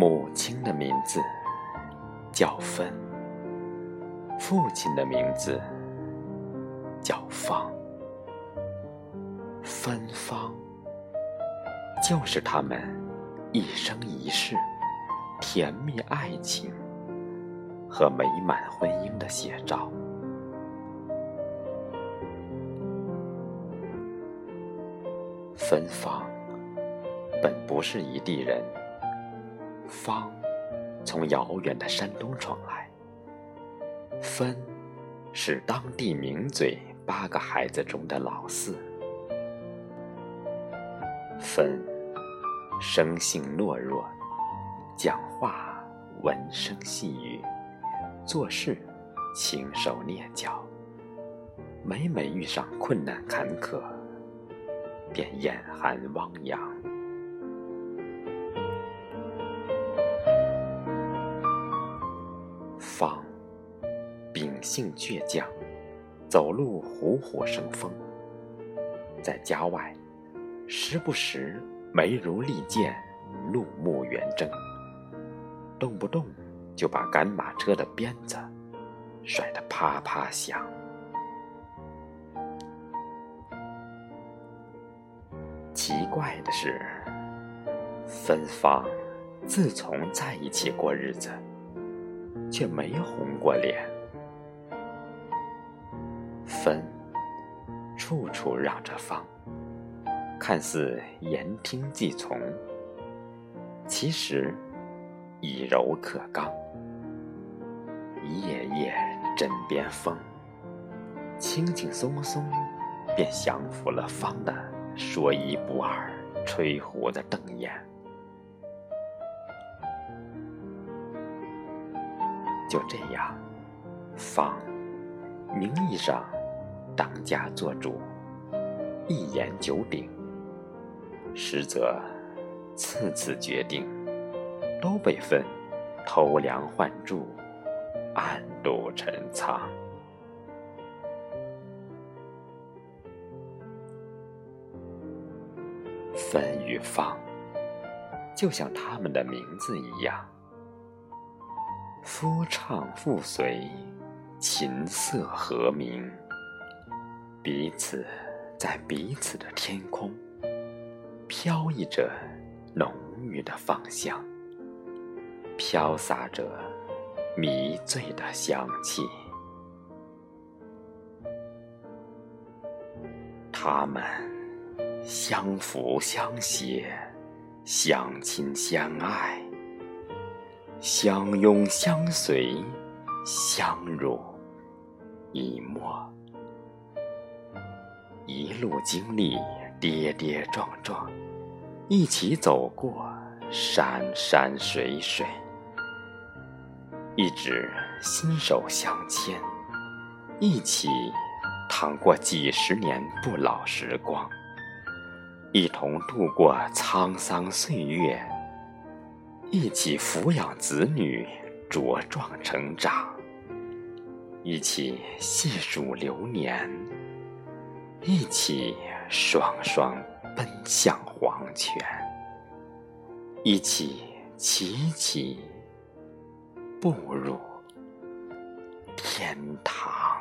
母亲的名字叫芬，父亲的名字叫芳。芬芳，就是他们一生一世甜蜜爱情和美满婚姻的写照。芬芳本不是一地人，芳从遥远的山东闯来，芬是当地名嘴八个孩子中的老四。芬生性懦弱，讲话文声细语，做事轻手蹑脚，每每遇上困难坎坷，便眼含汪洋。性倔强，走路虎虎生风，在家外。时不时眉如利剑，怒目圆睁，动不动就把赶马车的鞭子甩得啪啪响。奇怪的是，芬芳自从在一起过日子，却没红过脸。芬处处让着芳。看似言听计从，其实以柔克刚。夜夜枕边风，轻轻松松便降服了方的说一不二、吹胡子瞪眼。就这样，方名义上当家做主，一言九鼎。实则，次次决定都被分偷梁换柱、暗度陈仓。分与放，就像他们的名字一样，夫唱妇随，琴瑟和鸣，彼此在彼此的天空。飘逸着浓郁的芳香，飘洒着迷醉的香气。他们相扶相携，相亲相爱，相拥相随，相濡以沫，一路经历。跌跌撞撞，一起走过山山水水，一直心手相牵，一起趟过几十年不老时光，一同度过沧桑岁月，一起抚养子女茁壮成长，一起细数流年，一起。双双奔向黄泉，一起齐齐步入天堂。